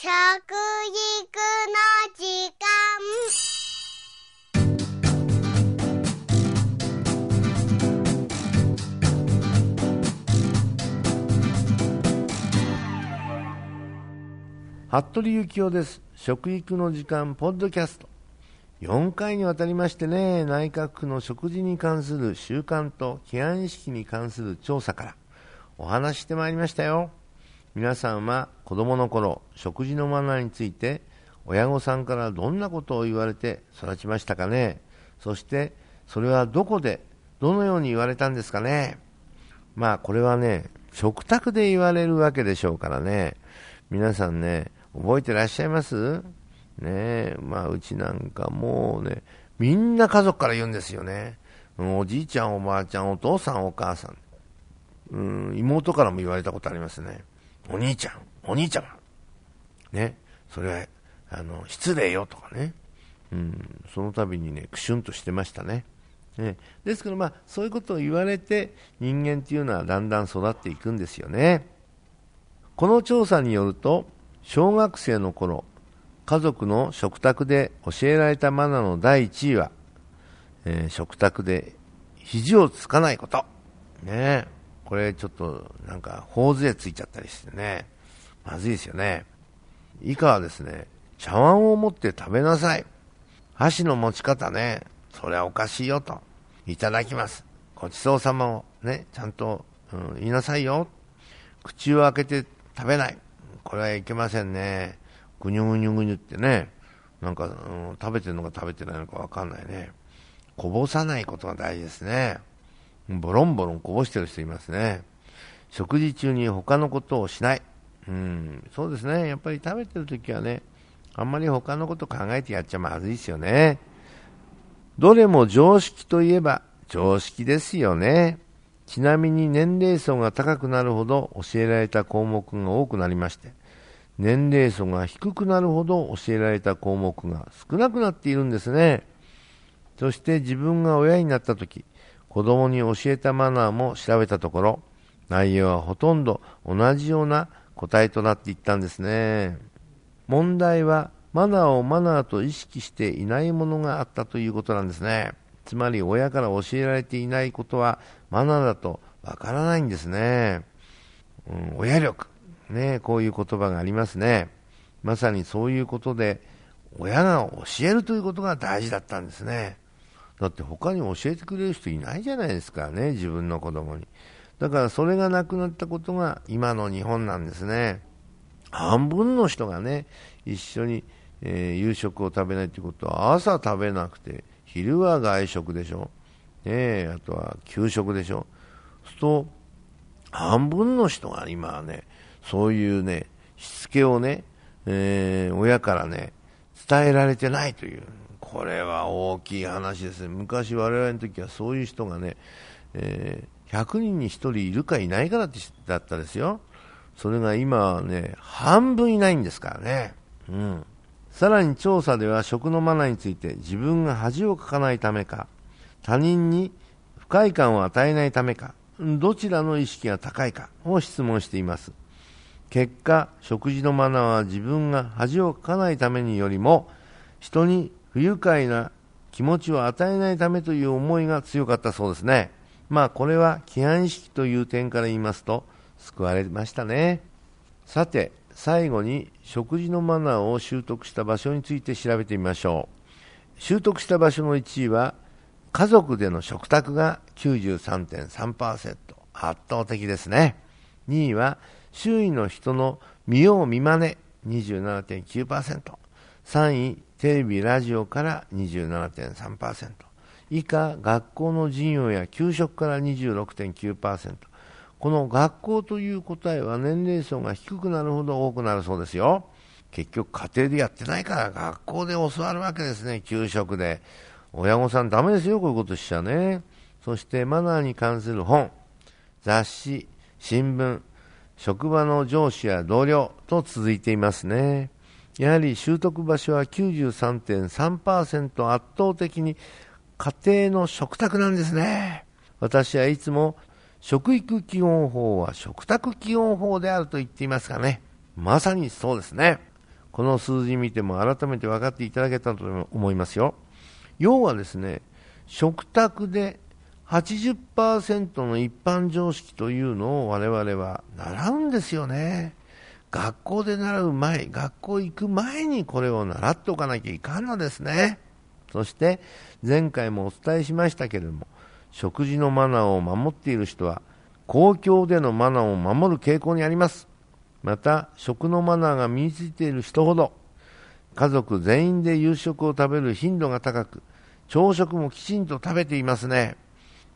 食育の時間。服部幸男です。食育の時間ポッドキャスト。4回にわたりましてね内閣府の食事に関する習慣と規範意識に関する調査からお話してまいりましたよ。皆さんは子供の頃食事のマナーについて親御さんからどんなことを言われて育ちましたかね？そしてそれはどこでどのように言われたんですかね？まあこれはね食卓で言われるわけでしょうからね皆さんね覚えてらっしゃいます？ねまあ、うちなんかもうね、みんな家族から言うんですよね。おじいちゃん、おばあちゃん、お父さん、お母さん。うん、妹からも言われたことありますね。お兄ちゃん、お兄ちゃま。ね、それは、あの、失礼よとかね。うん、その度にね、くしゅんとしてましたね。ね、ですから、まあ、そういうことを言われて、人間っていうのはだんだん育っていくんですよね。この調査によると、小学生の頃、家族の食卓で教えられたマナーの第1位は、えー、食卓で肘をつかないこと。ねこれちょっとなんか、頬杖ついちゃったりしてね、まずいですよね。以下はですね、茶碗を持って食べなさい。箸の持ち方ね、それはおかしいよと。いただきます。ごちそうさまをね、ちゃんと、うん、言いなさいよ。口を開けて食べない。これはいけませんね。ぐにゅぐにゅぐにゅってね、なんか、うん、食べてるのか食べてないのかわかんないね。こぼさないことが大事ですね。ボロンボロンこぼしてる人いますね。食事中に他のことをしない。うん、そうですね。やっぱり食べてるときはね、あんまり他のこと考えてやっちゃまずいですよね。どれも常識といえば常識ですよね。ちなみに年齢層が高くなるほど教えられた項目が多くなりまして、年齢層が低くなるほど教えられた項目が少なくなっているんですね。そして自分が親になった時、子供に教えたマナーも調べたところ、内容はほとんど同じような答えとなっていったんですね。問題はマナーをマナーと意識していないものがあったということなんですね。つまり親から教えられていないことはマナーだとわからないんですね。うん、親力。ね、こういう言葉がありますね。まさにそういうことで、親が教えるということが大事だったんですね。だって他に教えてくれる人いないじゃないですかね、自分の子供に。だからそれがなくなったことが今の日本なんですね。半分の人がね、一緒に、えー、夕食を食べないということは朝食べなくて昼は外食でしょ、ね、あとは給食でしょ、そうすると半分の人が今はね、そういうね、しつけをね、えー、親からね、伝えられてないという、これは大きい話ですね、昔、我々の時はそういう人がね、えー、100人に1人いるかいないかだってだったですよ、それが今はね、半分いないんですからね。うんさらに調査では食のマナーについて自分が恥をかかないためか、他人に不快感を与えないためか、どちらの意識が高いかを質問しています。結果、食事のマナーは自分が恥をかかないためによりも、人に不愉快な気持ちを与えないためという思いが強かったそうですね。まあこれは規範意識という点から言いますと救われましたね。さて、最後に食事のマナーを習得した場所について調べてみましょう習得した場所の1位は家族での食卓が93.3%圧倒的ですね2位は周囲の人の見よう見まね27.9%、3位テレビラジオから27.3%以下学校の授業や給食から26.9%この学校という答えは年齢層が低くなるほど多くなるそうですよ。結局家庭でやってないから学校で教わるわけですね、給食で。親御さんダメですよ、こういうことしちゃね。そしてマナーに関する本、雑誌、新聞、職場の上司や同僚と続いていますね。やはり習得場所は93.3%圧倒的に家庭の食卓なんですね。私はいつも食育基本法は食卓基本法であると言っていますがね、まさにそうですね。この数字見ても改めて分かっていただけたと思いますよ。要はですね、食卓で80%の一般常識というのを我々は習うんですよね。学校で習う前、学校行く前にこれを習っておかなきゃいかんのですね。そして前回もお伝えしましたけれども、食事のマナーを守っている人は公共でのマナーを守る傾向にあります。また、食のマナーが身についている人ほど、家族全員で夕食を食べる頻度が高く、朝食もきちんと食べていますね。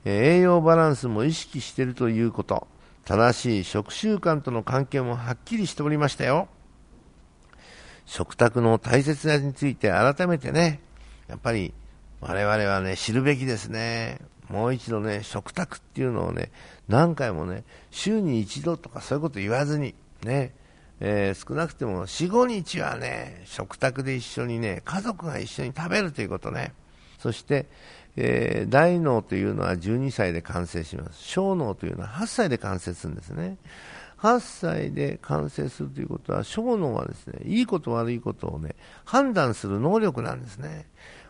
栄養バランスも意識しているということ、正しい食習慣との関係もはっきりしておりましたよ。食卓の大切さについて改めてね、やっぱり我々はね、知るべきですね。もう一度ね、食卓っていうのをね、何回もね、週に一度とかそういうこと言わずに、ね、えー、少なくても4、5日はね、食卓で一緒にね、家族が一緒に食べるということね。そして、えー、大脳というのは12歳で完成します。小脳というのは8歳で完成するんですね。8歳で完成するということは、小脳はですね、いいこと悪いことをね、判断する能力なんですね。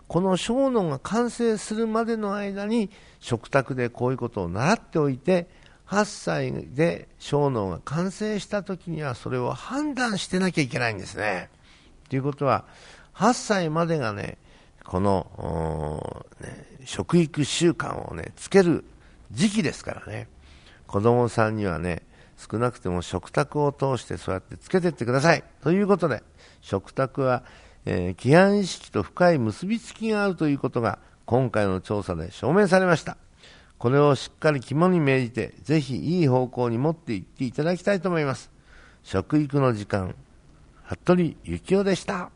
この小脳が完成するまでの間に、食卓でこういうことを習っておいて、8歳で小脳が完成した時にはそれを判断してなきゃいけないんですね。ということは、8歳までがね、この、ね、食育習慣をね、つける時期ですからね、子供さんにはね、少なくても食卓を通してそうやってつけてってください。ということで、食卓は、えー、規範意識と深い結びつきがあるということが今回の調査で証明されました。これをしっかり肝に銘じて、ぜひいい方向に持っていっていただきたいと思います。食育の時間、服部幸男でした。